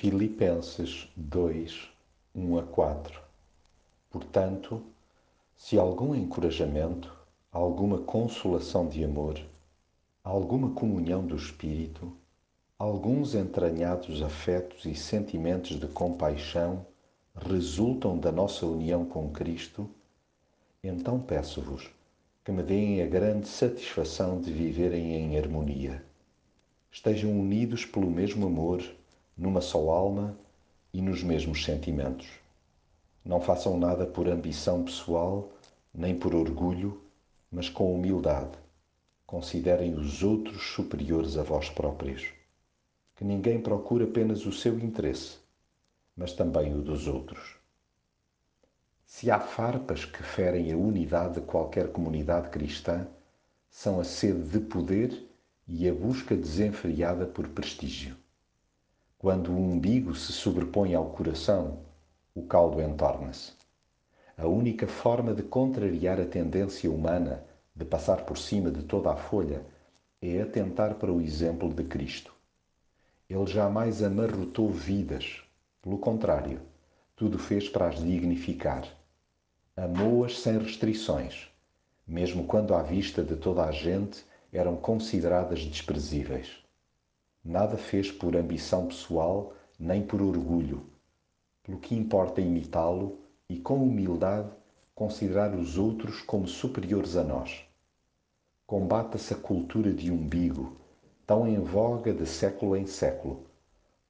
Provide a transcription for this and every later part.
Filipenses 2, 1 a 4 Portanto, se algum encorajamento, alguma consolação de amor, alguma comunhão do Espírito, alguns entranhados afetos e sentimentos de compaixão resultam da nossa união com Cristo, então peço-vos que me deem a grande satisfação de viverem em harmonia. Estejam unidos pelo mesmo amor, numa só alma e nos mesmos sentimentos. Não façam nada por ambição pessoal, nem por orgulho, mas com humildade. Considerem os outros superiores a vós próprios. Que ninguém procure apenas o seu interesse, mas também o dos outros. Se há farpas que ferem a unidade de qualquer comunidade cristã, são a sede de poder e a busca desenfreada por prestígio. Quando o umbigo se sobrepõe ao coração, o caldo entorna-se. A única forma de contrariar a tendência humana de passar por cima de toda a folha é atentar para o exemplo de Cristo. Ele jamais amarrotou vidas, pelo contrário, tudo fez para as dignificar amou-as sem restrições, mesmo quando à vista de toda a gente eram consideradas desprezíveis. Nada fez por ambição pessoal nem por orgulho, pelo que importa imitá-lo e com humildade considerar os outros como superiores a nós. Combata-se a cultura de umbigo, tão em voga de século em século,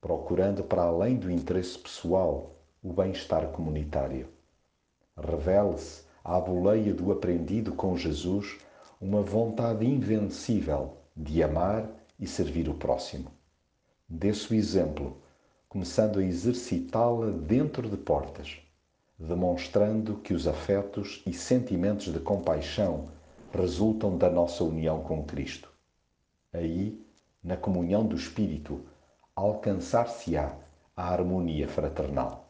procurando para além do interesse pessoal o bem-estar comunitário revele-se à boleia do aprendido com Jesus uma vontade invencível de amar e servir o próximo. Desse o exemplo, começando a exercitá-la dentro de portas, demonstrando que os afetos e sentimentos de compaixão resultam da nossa união com Cristo. Aí, na comunhão do Espírito, alcançar-se-á a harmonia fraternal.